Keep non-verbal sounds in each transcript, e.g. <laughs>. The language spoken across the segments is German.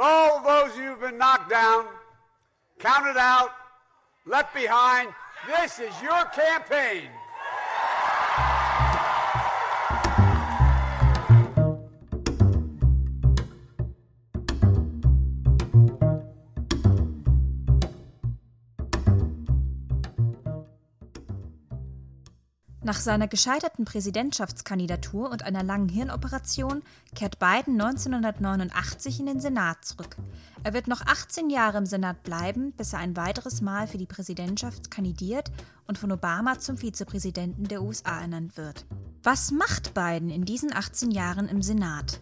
all those who've been knocked down, counted out, left behind, this is your campaign. Nach seiner gescheiterten Präsidentschaftskandidatur und einer langen Hirnoperation kehrt Biden 1989 in den Senat zurück. Er wird noch 18 Jahre im Senat bleiben, bis er ein weiteres Mal für die Präsidentschaft kandidiert und von Obama zum Vizepräsidenten der USA ernannt wird. Was macht Biden in diesen 18 Jahren im Senat?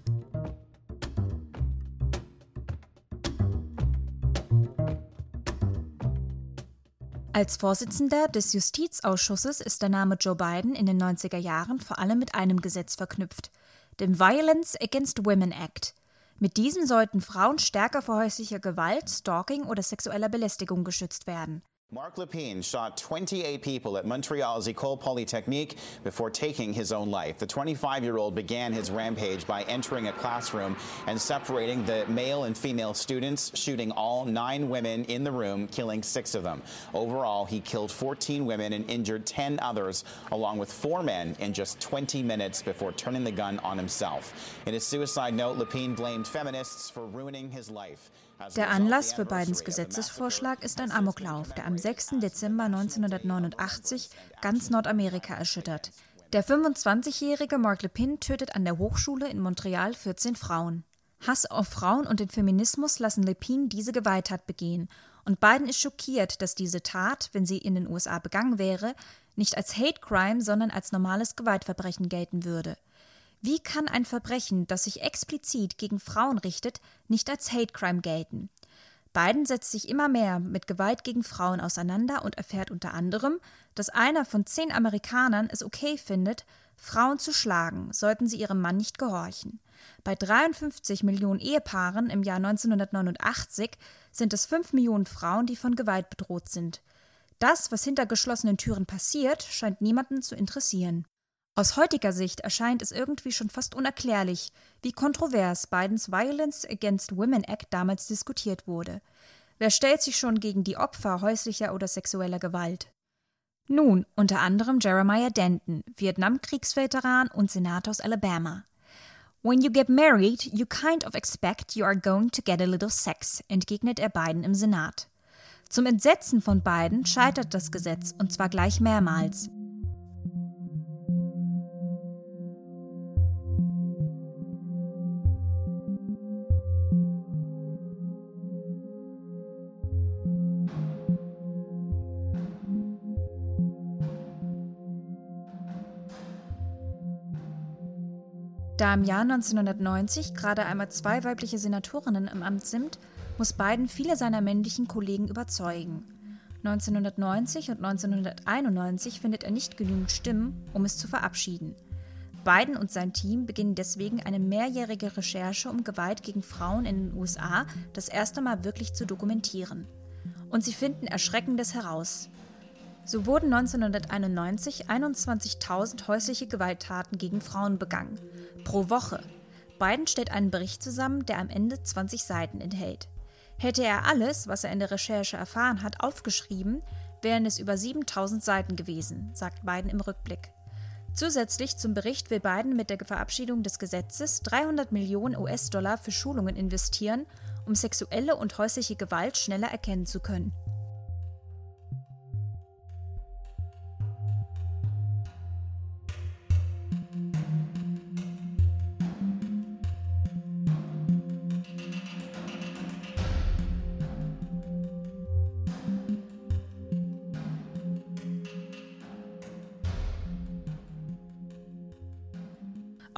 Als Vorsitzender des Justizausschusses ist der Name Joe Biden in den 90er Jahren vor allem mit einem Gesetz verknüpft, dem Violence Against Women Act. Mit diesem sollten Frauen stärker vor häuslicher Gewalt, Stalking oder sexueller Belästigung geschützt werden. Mark Lepine shot 28 people at Montreal's Ecole Polytechnique before taking his own life. The 25 year old began his rampage by entering a classroom and separating the male and female students, shooting all nine women in the room, killing six of them. Overall, he killed 14 women and injured 10 others, along with four men, in just 20 minutes before turning the gun on himself. In his suicide note, Lepine blamed feminists for ruining his life. Der Anlass für Bidens Gesetzesvorschlag ist ein Amoklauf, der am 6. Dezember 1989 ganz Nordamerika erschüttert. Der 25-jährige Mark Lepin tötet an der Hochschule in Montreal 14 Frauen. Hass auf Frauen und den Feminismus lassen Lepin diese Gewalttat begehen. Und Biden ist schockiert, dass diese Tat, wenn sie in den USA begangen wäre, nicht als Hate Crime, sondern als normales Gewaltverbrechen gelten würde. Wie kann ein Verbrechen, das sich explizit gegen Frauen richtet, nicht als Hate Crime gelten? Biden setzt sich immer mehr mit Gewalt gegen Frauen auseinander und erfährt unter anderem, dass einer von zehn Amerikanern es okay findet, Frauen zu schlagen, sollten sie ihrem Mann nicht gehorchen. Bei 53 Millionen Ehepaaren im Jahr 1989 sind es 5 Millionen Frauen, die von Gewalt bedroht sind. Das, was hinter geschlossenen Türen passiert, scheint niemanden zu interessieren. Aus heutiger Sicht erscheint es irgendwie schon fast unerklärlich, wie kontrovers Bidens Violence Against Women Act damals diskutiert wurde. Wer stellt sich schon gegen die Opfer häuslicher oder sexueller Gewalt? Nun, unter anderem Jeremiah Denton, Vietnamkriegsveteran und Senator aus Alabama. When you get married, you kind of expect you are going to get a little sex, entgegnet er Biden im Senat. Zum Entsetzen von Biden scheitert das Gesetz, und zwar gleich mehrmals. Da im Jahr 1990 gerade einmal zwei weibliche Senatorinnen im Amt sind, muss Biden viele seiner männlichen Kollegen überzeugen. 1990 und 1991 findet er nicht genügend Stimmen, um es zu verabschieden. Biden und sein Team beginnen deswegen eine mehrjährige Recherche, um Gewalt gegen Frauen in den USA das erste Mal wirklich zu dokumentieren. Und sie finden Erschreckendes heraus. So wurden 1991 21.000 häusliche Gewalttaten gegen Frauen begangen. Pro Woche. Biden stellt einen Bericht zusammen, der am Ende 20 Seiten enthält. Hätte er alles, was er in der Recherche erfahren hat, aufgeschrieben, wären es über 7000 Seiten gewesen, sagt Biden im Rückblick. Zusätzlich zum Bericht will Biden mit der Verabschiedung des Gesetzes 300 Millionen US-Dollar für Schulungen investieren, um sexuelle und häusliche Gewalt schneller erkennen zu können.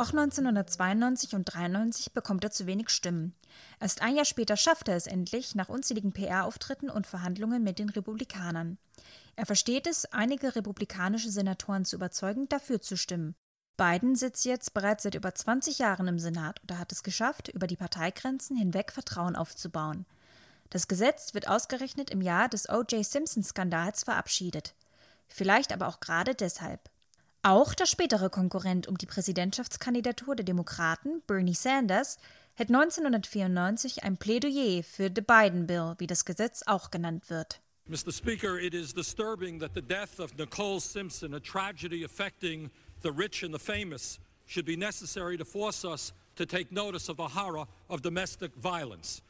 Auch 1992 und 1993 bekommt er zu wenig Stimmen. Erst ein Jahr später schafft er es endlich, nach unzähligen PR-Auftritten und Verhandlungen mit den Republikanern. Er versteht es, einige republikanische Senatoren zu überzeugen, dafür zu stimmen. Biden sitzt jetzt bereits seit über 20 Jahren im Senat und er hat es geschafft, über die Parteigrenzen hinweg Vertrauen aufzubauen. Das Gesetz wird ausgerechnet im Jahr des O.J. Simpson-Skandals verabschiedet. Vielleicht aber auch gerade deshalb. Auch der spätere Konkurrent um die Präsidentschaftskandidatur der Demokraten, Bernie Sanders, hält 1994 ein Plädoyer für the Biden Bill, wie das Gesetz auch genannt wird. Mr. Speaker, it is disturbing that the death of Nicole Simpson, a tragedy affecting the rich and the famous, should be necessary to force us to take notice of the horror of domestic violence.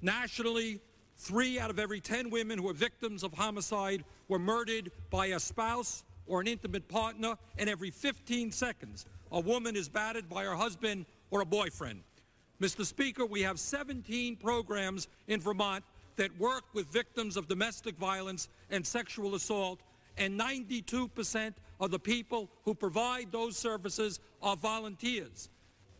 Nationally, three out of every 10 women who are victims of homicide were murdered by a spouse or an intimate partner, and every 15 seconds, a woman is battered by her husband or a boyfriend. Mr. Speaker, we have 17 programs in Vermont that work with victims of domestic violence and sexual assault, and 92% of the people who provide those services are volunteers.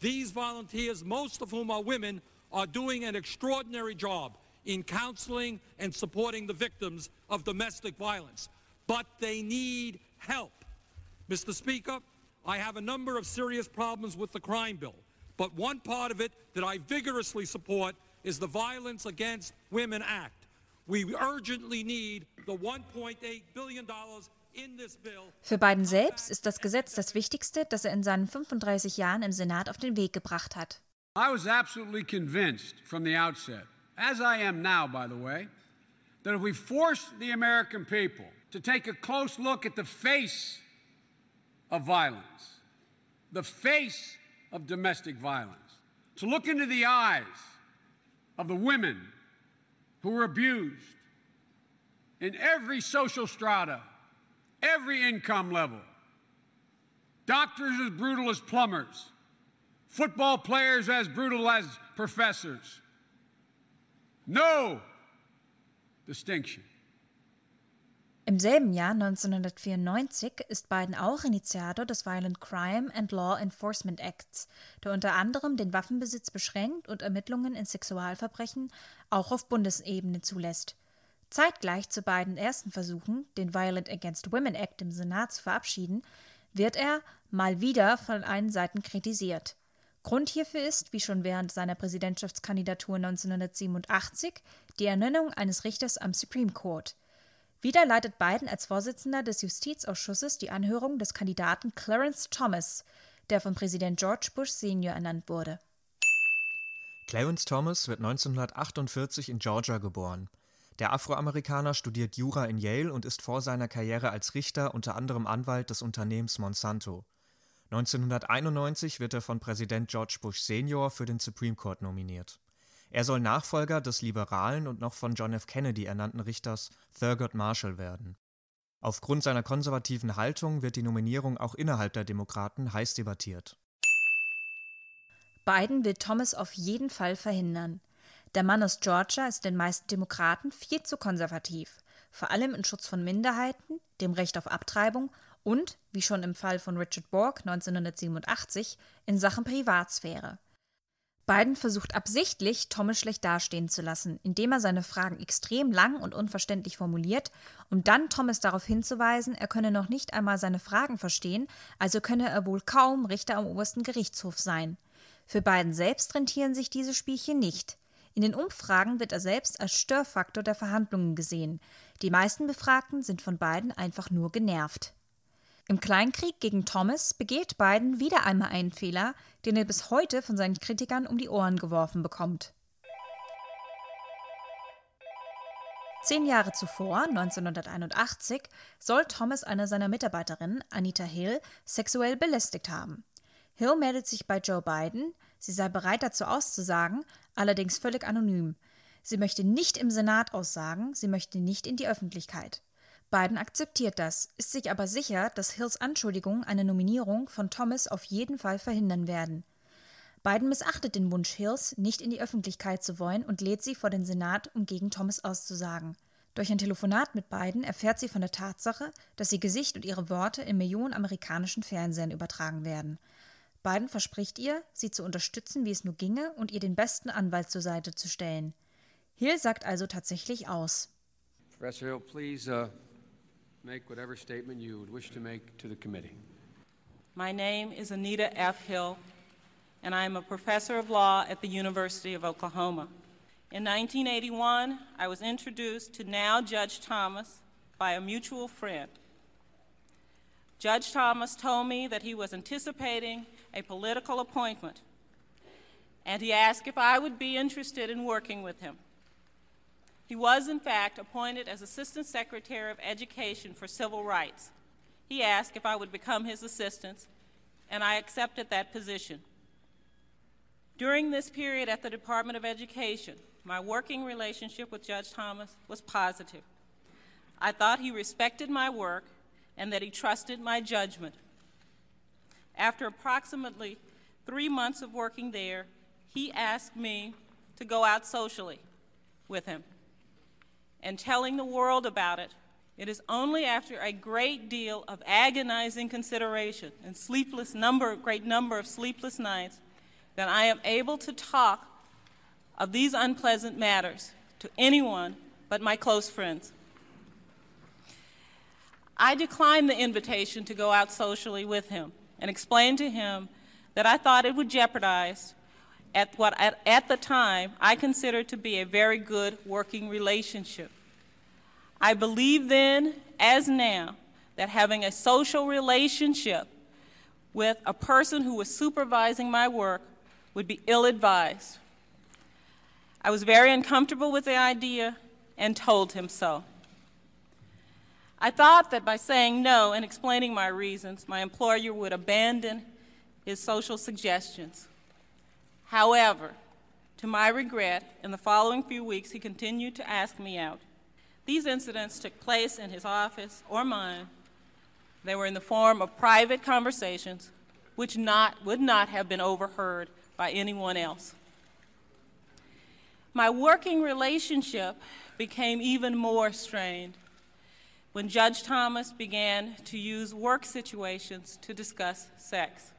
These volunteers, most of whom are women, are doing an extraordinary job in counseling and supporting the victims of domestic violence. But they need help. Mr. Speaker, I have a number of serious problems with the crime bill, but one part of it that I vigorously support is the Violence Against Women Act. We urgently need the $1.8 billion in this bill. Für Biden selbst ist das Gesetz das Wichtigste, das er in seinen 35 Jahren im Senat auf den Weg gebracht hat. I was absolutely convinced from the outset, as I am now, by the way, that if we force the American people to take a close look at the face of violence, the face of domestic violence, to look into the eyes of the women who were abused in every social strata, every income level. Doctors as brutal as plumbers, football players as brutal as professors. No distinction. Im selben Jahr 1994 ist Biden auch Initiator des Violent Crime and Law Enforcement Acts, der unter anderem den Waffenbesitz beschränkt und Ermittlungen in Sexualverbrechen auch auf Bundesebene zulässt. Zeitgleich zu beiden ersten Versuchen, den Violent Against Women Act im Senat zu verabschieden, wird er mal wieder von allen Seiten kritisiert. Grund hierfür ist, wie schon während seiner Präsidentschaftskandidatur 1987, die Ernennung eines Richters am Supreme Court – wieder leitet Biden als Vorsitzender des Justizausschusses die Anhörung des Kandidaten Clarence Thomas, der von Präsident George Bush Senior ernannt wurde. Clarence Thomas wird 1948 in Georgia geboren. Der Afroamerikaner studiert Jura in Yale und ist vor seiner Karriere als Richter unter anderem Anwalt des Unternehmens Monsanto. 1991 wird er von Präsident George Bush Senior für den Supreme Court nominiert. Er soll Nachfolger des liberalen und noch von John F. Kennedy ernannten Richters Thurgood Marshall werden. Aufgrund seiner konservativen Haltung wird die Nominierung auch innerhalb der Demokraten heiß debattiert. Biden will Thomas auf jeden Fall verhindern. Der Mann aus Georgia ist den meisten Demokraten viel zu konservativ, vor allem in Schutz von Minderheiten, dem Recht auf Abtreibung und, wie schon im Fall von Richard Bork 1987, in Sachen Privatsphäre. Biden versucht absichtlich, Thomas schlecht dastehen zu lassen, indem er seine Fragen extrem lang und unverständlich formuliert, um dann Thomas darauf hinzuweisen, er könne noch nicht einmal seine Fragen verstehen, also könne er wohl kaum Richter am obersten Gerichtshof sein. Für Biden selbst rentieren sich diese Spielchen nicht. In den Umfragen wird er selbst als Störfaktor der Verhandlungen gesehen. Die meisten Befragten sind von Biden einfach nur genervt. Im Kleinkrieg gegen Thomas begeht Biden wieder einmal einen Fehler, den er bis heute von seinen Kritikern um die Ohren geworfen bekommt. Zehn Jahre zuvor, 1981, soll Thomas eine seiner Mitarbeiterinnen, Anita Hill, sexuell belästigt haben. Hill meldet sich bei Joe Biden, sie sei bereit dazu auszusagen, allerdings völlig anonym. Sie möchte nicht im Senat aussagen, sie möchte nicht in die Öffentlichkeit. Biden akzeptiert das, ist sich aber sicher, dass Hills Anschuldigungen eine Nominierung von Thomas auf jeden Fall verhindern werden. Biden missachtet den Wunsch Hills, nicht in die Öffentlichkeit zu wollen und lädt sie vor den Senat, um gegen Thomas auszusagen. Durch ein Telefonat mit Biden erfährt sie von der Tatsache, dass ihr Gesicht und ihre Worte im Millionen amerikanischen Fernsehen übertragen werden. Biden verspricht ihr, sie zu unterstützen, wie es nur ginge, und ihr den besten Anwalt zur Seite zu stellen. Hill sagt also tatsächlich aus. Professor Hill, please uh make whatever statement you would wish to make to the committee. My name is Anita F. Hill, and I am a professor of law at the University of Oklahoma. In 1981, I was introduced to now Judge Thomas by a mutual friend. Judge Thomas told me that he was anticipating a political appointment and he asked if I would be interested in working with him. He was, in fact, appointed as Assistant Secretary of Education for Civil Rights. He asked if I would become his assistant, and I accepted that position. During this period at the Department of Education, my working relationship with Judge Thomas was positive. I thought he respected my work and that he trusted my judgment. After approximately three months of working there, he asked me to go out socially with him. And telling the world about it, it is only after a great deal of agonizing consideration and sleepless number, great number of sleepless nights that I am able to talk of these unpleasant matters to anyone but my close friends. I declined the invitation to go out socially with him and explained to him that I thought it would jeopardize at what at, at the time I considered to be a very good working relationship. I believe then, as now, that having a social relationship with a person who was supervising my work would be ill advised. I was very uncomfortable with the idea and told him so. I thought that by saying no and explaining my reasons, my employer would abandon his social suggestions. However, to my regret, in the following few weeks, he continued to ask me out. These incidents took place in his office or mine. They were in the form of private conversations, which not, would not have been overheard by anyone else. My working relationship became even more strained when Judge Thomas began to use work situations to discuss sex.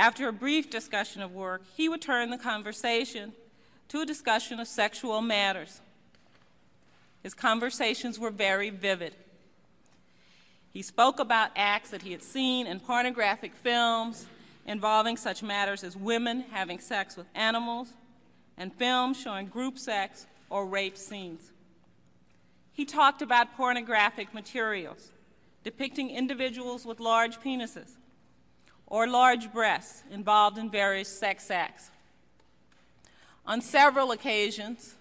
After a brief discussion of work, he would turn the conversation to a discussion of sexual matters. His conversations were very vivid. He spoke about acts that he had seen in pornographic films involving such matters as women having sex with animals and films showing group sex or rape scenes. He talked about pornographic materials depicting individuals with large penises or large breasts involved in various sex acts. On several occasions,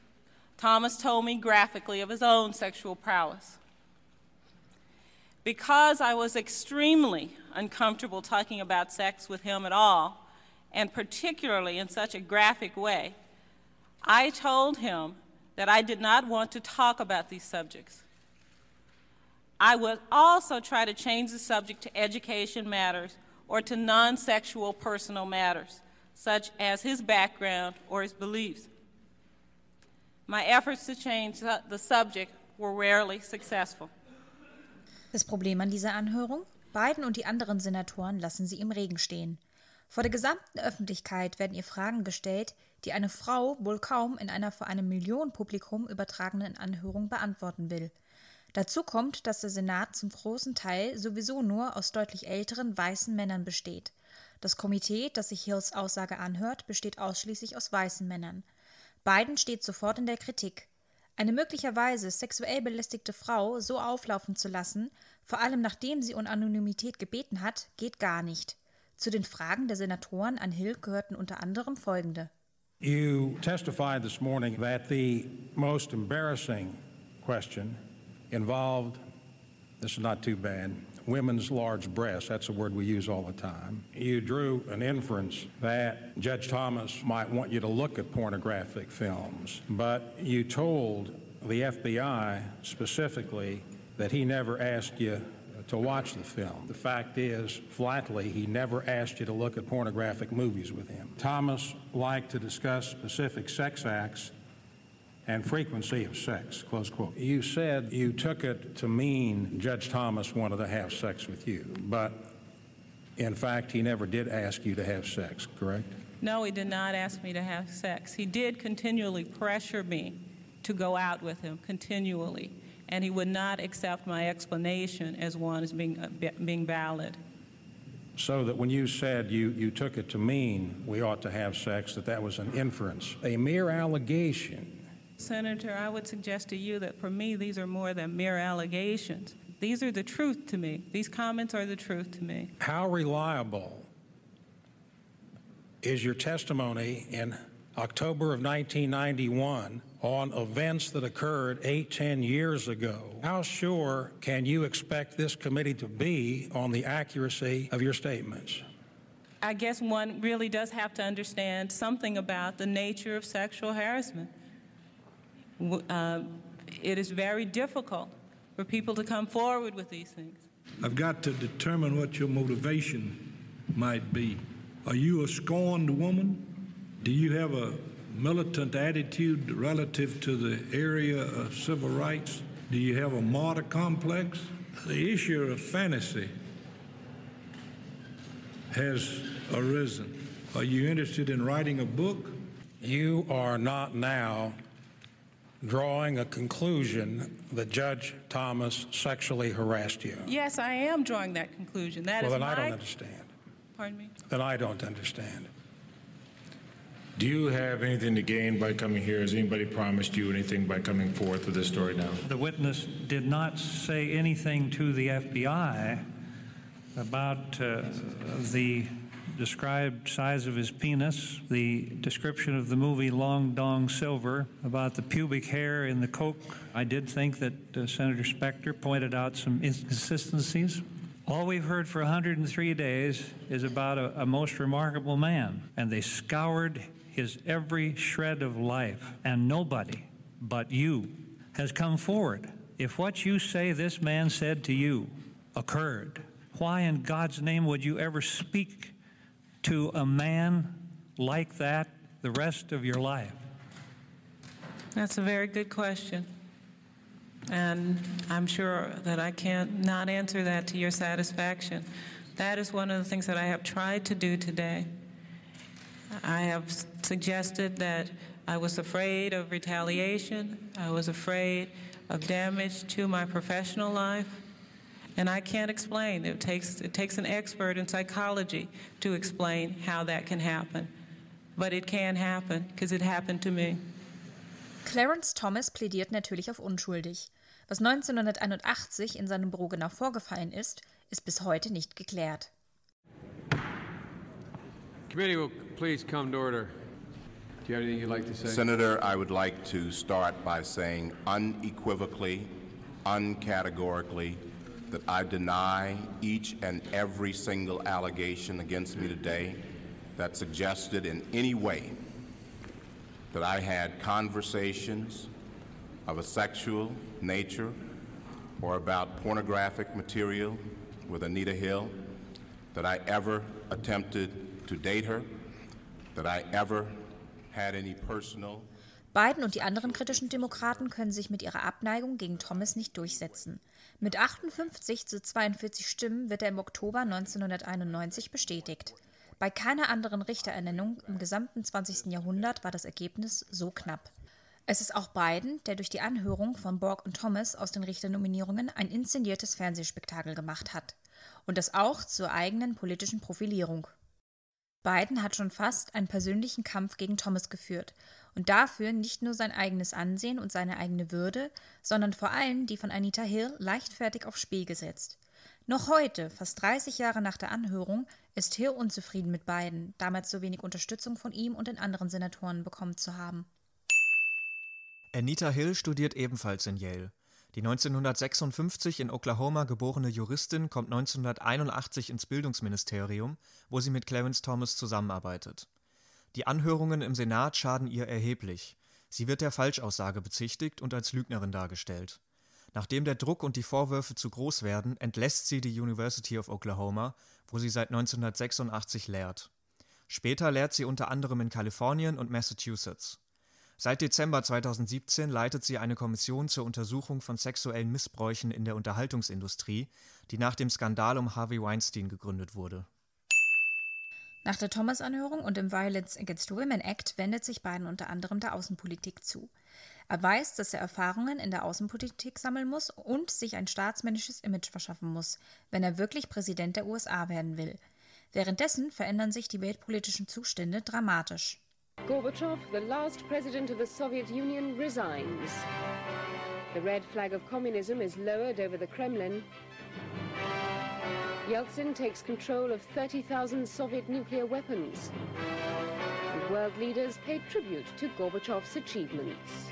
Thomas told me graphically of his own sexual prowess. Because I was extremely uncomfortable talking about sex with him at all, and particularly in such a graphic way, I told him that I did not want to talk about these subjects. I would also try to change the subject to education matters or to non sexual personal matters, such as his background or his beliefs. My efforts to change the subject were rarely successful. Das Problem an dieser Anhörung? Biden und die anderen Senatoren lassen sie im Regen stehen. Vor der gesamten Öffentlichkeit werden ihr Fragen gestellt, die eine Frau wohl kaum in einer vor einem Millionenpublikum übertragenen Anhörung beantworten will. Dazu kommt, dass der Senat zum großen Teil sowieso nur aus deutlich älteren weißen Männern besteht. Das Komitee, das sich Hills Aussage anhört, besteht ausschließlich aus weißen Männern. Biden steht sofort in der Kritik. Eine möglicherweise sexuell belästigte Frau so auflaufen zu lassen, vor allem nachdem sie um Anonymität gebeten hat, geht gar nicht. Zu den Fragen der Senatoren an Hill gehörten unter anderem folgende. You testified this morning that the most embarrassing question involved, this is not too bad, women's large breasts. That's a word we use all the time. You drew an inference that Judge Thomas might want you to look at pornographic films, but you told the FBI specifically that he never asked you to watch the film. The fact is, flatly, he never asked you to look at pornographic movies with him. Thomas liked to discuss specific sex acts and frequency of sex, close quote. You said you took it to mean Judge Thomas wanted to have sex with you, but in fact, he never did ask you to have sex, correct? No, he did not ask me to have sex. He did continually pressure me to go out with him, continually, and he would not accept my explanation as one as being, uh, being valid. So that when you said you, you took it to mean we ought to have sex, that that was an inference, a mere allegation Senator, I would suggest to you that for me, these are more than mere allegations. These are the truth to me. These comments are the truth to me. How reliable is your testimony in October of 1991 on events that occurred eight, ten years ago. How sure can you expect this committee to be on the accuracy of your statements? I guess one really does have to understand something about the nature of sexual harassment. Uh, it is very difficult for people to come forward with these things. I've got to determine what your motivation might be. Are you a scorned woman? Do you have a militant attitude relative to the area of civil rights? Do you have a martyr complex? The issue of fantasy has arisen. Are you interested in writing a book? You are not now drawing a conclusion that Judge Thomas sexually harassed you. Yes, I am drawing that conclusion. That well, is then my... I don't understand. Pardon me? Then I don't understand. Do you have anything to gain by coming here? Has anybody promised you anything by coming forth with this story now? The witness did not say anything to the FBI about uh, the described size of his penis, the description of the movie Long Dong Silver, about the pubic hair in the Coke. I did think that uh, Senator Specter pointed out some inconsistencies. All we've heard for 103 days is about a, a most remarkable man, and they scoured his every shred of life, and nobody but you has come forward. If what you say this man said to you occurred, why in God's name would you ever speak to a man like that the rest of your life? That's a very good question. And I'm sure that I can't not answer that to your satisfaction. That is one of the things that I have tried to do today. I have suggested that I was afraid of retaliation, I was afraid of damage to my professional life. And I can't explain. It takes, it takes an expert in psychology to explain how that can happen. But it can happen, because it happened to me. Clarence Thomas plädiert natürlich auf unschuldig. Was 1981 in seinem Büro genau vorgefallen ist, ist bis heute nicht geklärt. Committee will please come to order. Do you have anything you'd like to say? Senator, I would like to start by saying unequivocally, uncategorically, that I deny each and every single allegation against me today that suggested in any way that I had conversations of a sexual nature or about pornographic material with Anita Hill, that I ever attempted to date her, that I ever had any personal Biden und die anderen kritischen Demokraten können sich mit ihrer Abneigung gegen Thomas nicht durchsetzen. Mit 58 zu 42 Stimmen wird er im Oktober 1991 bestätigt. Bei keiner anderen Richterernennung im gesamten 20. Jahrhundert war das Ergebnis so knapp. Es ist auch Biden, der durch die Anhörung von Borg und Thomas aus den Richternominierungen ein inszeniertes Fernsehspektakel gemacht hat. Und das auch zur eigenen politischen Profilierung. Biden hat schon fast einen persönlichen Kampf gegen Thomas geführt und dafür nicht nur sein eigenes Ansehen und seine eigene Würde, sondern vor allem die von Anita Hill leichtfertig aufs Spiel gesetzt. Noch heute, fast 30 Jahre nach der Anhörung, ist Hill unzufrieden mit Biden, damals so wenig Unterstützung von ihm und den anderen Senatoren bekommen zu haben. Anita Hill studiert ebenfalls in Yale. Die 1956 in Oklahoma geborene Juristin kommt 1981 ins Bildungsministerium, wo sie mit Clarence Thomas zusammenarbeitet. Die Anhörungen im Senat schaden ihr erheblich. Sie wird der Falschaussage bezichtigt und als Lügnerin dargestellt. Nachdem der Druck und die Vorwürfe zu groß werden, entlässt sie die University of Oklahoma, wo sie seit 1986 lehrt. Später lehrt sie unter anderem in Kalifornien und Massachusetts. Seit Dezember 2017 leitet sie eine Kommission zur Untersuchung von sexuellen Missbräuchen in der Unterhaltungsindustrie, die nach dem Skandal um Harvey Weinstein gegründet wurde. Nach der Thomas-Anhörung und dem Violence Against Women Act wendet sich Biden unter anderem der Außenpolitik zu. Er weiß, dass er Erfahrungen in der Außenpolitik sammeln muss und sich ein staatsmännisches Image verschaffen muss, wenn er wirklich Präsident der USA werden will. Währenddessen verändern sich die weltpolitischen Zustände dramatisch. Gorbachev, the last president of the Soviet Union, resigns. The red flag of communism is lowered over the Kremlin. Yeltsin takes control of 30,000 Soviet nuclear weapons. World leaders paid tribute to Gorbachev's achievements.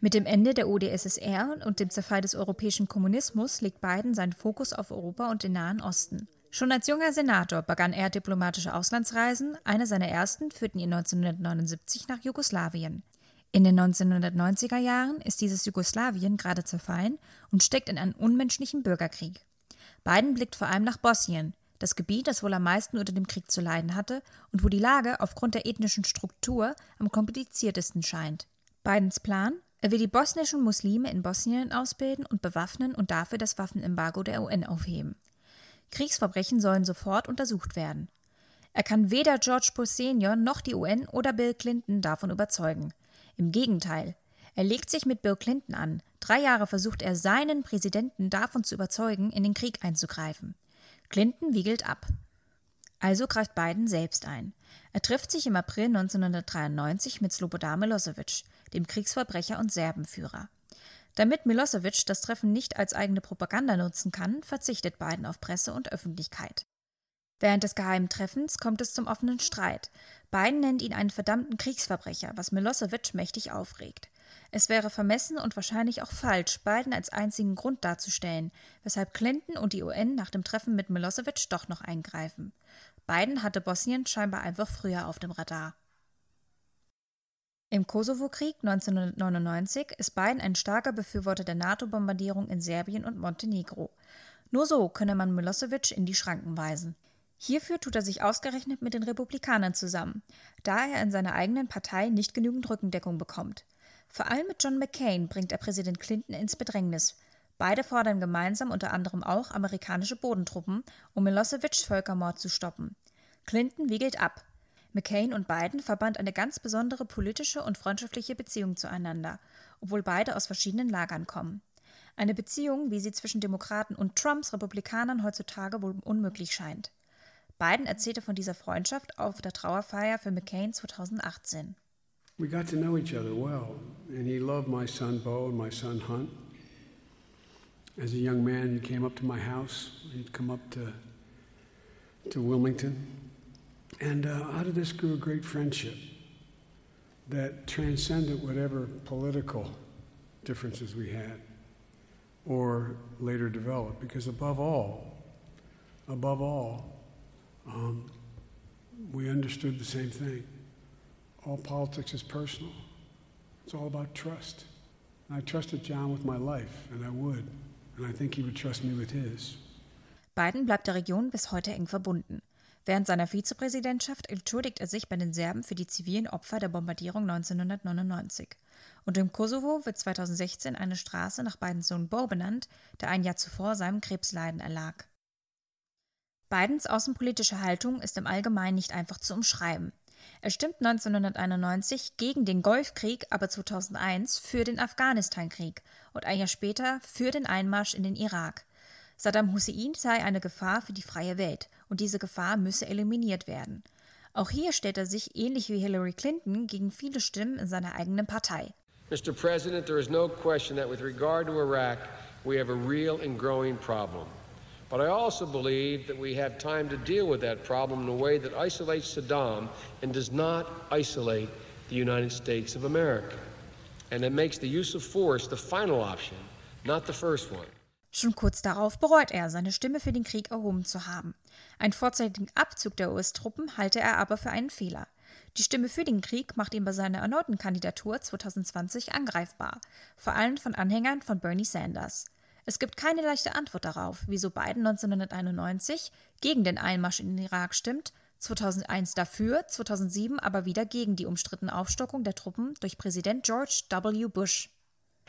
Mit dem Ende der UdSSR und dem Zerfall des europäischen Kommunismus legt Biden seinen Fokus auf Europa und den Nahen Osten. Schon als junger Senator begann er diplomatische Auslandsreisen. Eine seiner ersten führten ihn 1979 nach Jugoslawien. In den 1990er Jahren ist dieses Jugoslawien gerade zerfallen und steckt in einem unmenschlichen Bürgerkrieg. Biden blickt vor allem nach Bosnien, das Gebiet, das wohl am meisten unter dem Krieg zu leiden hatte und wo die Lage aufgrund der ethnischen Struktur am kompliziertesten scheint. Bidens Plan? Er will die bosnischen Muslime in Bosnien ausbilden und bewaffnen und dafür das Waffenembargo der UN aufheben. Kriegsverbrechen sollen sofort untersucht werden. Er kann weder George Bush Senior noch die UN oder Bill Clinton davon überzeugen. Im Gegenteil, er legt sich mit Bill Clinton an. Drei Jahre versucht er, seinen Präsidenten davon zu überzeugen, in den Krieg einzugreifen. Clinton wiegelt ab. Also greift Biden selbst ein. Er trifft sich im April 1993 mit Slobodan Milosevic, dem Kriegsverbrecher und Serbenführer. Damit Milosevic das Treffen nicht als eigene Propaganda nutzen kann, verzichtet Biden auf Presse und Öffentlichkeit. Während des geheimen Treffens kommt es zum offenen Streit. Biden nennt ihn einen verdammten Kriegsverbrecher, was Milosevic mächtig aufregt. Es wäre vermessen und wahrscheinlich auch falsch, Biden als einzigen Grund darzustellen, weshalb Clinton und die UN nach dem Treffen mit Milosevic doch noch eingreifen. Biden hatte Bosnien scheinbar einfach früher auf dem Radar. Im Kosovo-Krieg 1999 ist Biden ein starker Befürworter der NATO-Bombardierung in Serbien und Montenegro. Nur so könne man Milosevic in die Schranken weisen. Hierfür tut er sich ausgerechnet mit den Republikanern zusammen, da er in seiner eigenen Partei nicht genügend Rückendeckung bekommt. Vor allem mit John McCain bringt er Präsident Clinton ins Bedrängnis. Beide fordern gemeinsam unter anderem auch amerikanische Bodentruppen, um Milosevics Völkermord zu stoppen. Clinton wiegelt ab. McCain und Biden verband eine ganz besondere politische und freundschaftliche Beziehung zueinander, obwohl beide aus verschiedenen Lagern kommen. Eine Beziehung, wie sie zwischen Demokraten und Trumps Republikanern heutzutage wohl unmöglich scheint. Biden erzählte von dieser Freundschaft auf der Trauerfeier für McCain 2018. We got to know each other well, and he loved my son Bo and my son Hunt. As a young man, he came up to my house. He'd come up to to Wilmington, and uh, out of this grew a great friendship that transcended whatever political differences we had or later developed. Because above all, above all, um, we understood the same thing. All politics is personal. It's all about trust. And I trusted John with my life, and I would. And I think he would trust me with his. Biden bleibt der Region bis heute eng verbunden. Während seiner Vizepräsidentschaft entschuldigt er sich bei den Serben für die zivilen Opfer der Bombardierung 1999. Und im Kosovo wird 2016 eine Straße nach Bidens Sohn Bo benannt, der ein Jahr zuvor seinem Krebsleiden erlag. Bidens außenpolitische Haltung ist im Allgemeinen nicht einfach zu umschreiben. Er stimmt 1991 gegen den Golfkrieg, aber 2001 für den Afghanistankrieg und ein Jahr später für den Einmarsch in den Irak. Saddam Hussein sei eine Gefahr für die freie Welt und diese Gefahr müsse eliminiert werden. Auch hier stellt er sich ähnlich wie Hillary Clinton gegen viele Stimmen in seiner eigenen Partei. Mr. President, there is no question that with regard to Iraq, we have a real and growing problem. But I also believe that we have time to deal with that problem in a way that isolates Saddam and does not isolate the United States of America. And it makes the use of force the final option, not the first one. Schon kurz darauf bereut er, seine Stimme für den Krieg erhoben zu haben. Einen vorzeitigen Abzug der US-Truppen halte er aber für einen Fehler. Die Stimme für den Krieg macht ihn bei seiner erneuten Kandidatur 2020 angreifbar, vor allem von Anhängern von Bernie Sanders. Es gibt keine leichte Antwort darauf, wieso Biden 1991 gegen den Einmarsch in den Irak stimmt, 2001 dafür, 2007 aber wieder gegen die umstrittene Aufstockung der Truppen durch Präsident George W. Bush.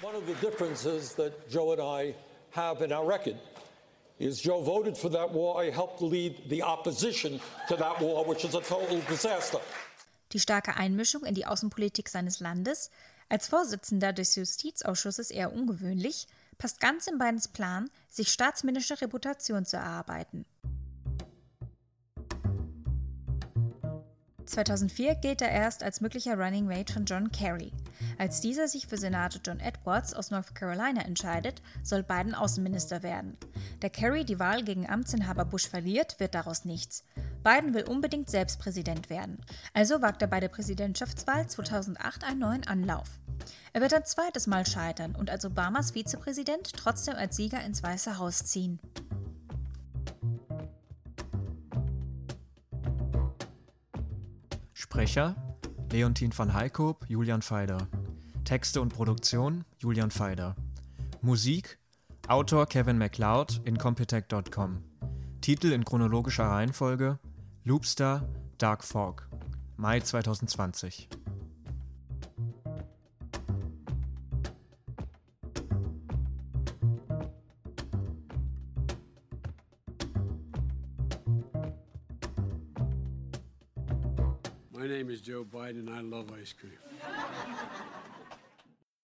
One of the differences that Joe and I have in our record is Joe voted for that war. I helped lead the opposition to that war, which is a total disaster. Die starke Einmischung in die Außenpolitik seines Landes, als Vorsitzender des Justizausschusses eher ungewöhnlich, passt ganz in Bidens Plan, sich staatsmännische Reputation zu erarbeiten. 2004 gilt er erst als möglicher Running Mate von John Kerry. Als dieser sich für Senator John Edwards aus North Carolina entscheidet, soll Biden Außenminister werden. Da Kerry die Wahl gegen Amtsinhaber Bush verliert, wird daraus nichts. Biden will unbedingt selbst Präsident werden. Also wagt er bei der Präsidentschaftswahl 2008 einen neuen Anlauf. Er wird ein zweites Mal scheitern und als Obamas Vizepräsident trotzdem als Sieger ins Weiße Haus ziehen. Sprecher Leontin van Heikoop, Julian Feider. Texte und Produktion Julian Feider. Musik Autor Kevin MacLeod in Computec.com. Titel in chronologischer Reihenfolge Loopstar Dark Fog. Mai 2020. Biden, and I love ice cream. <laughs>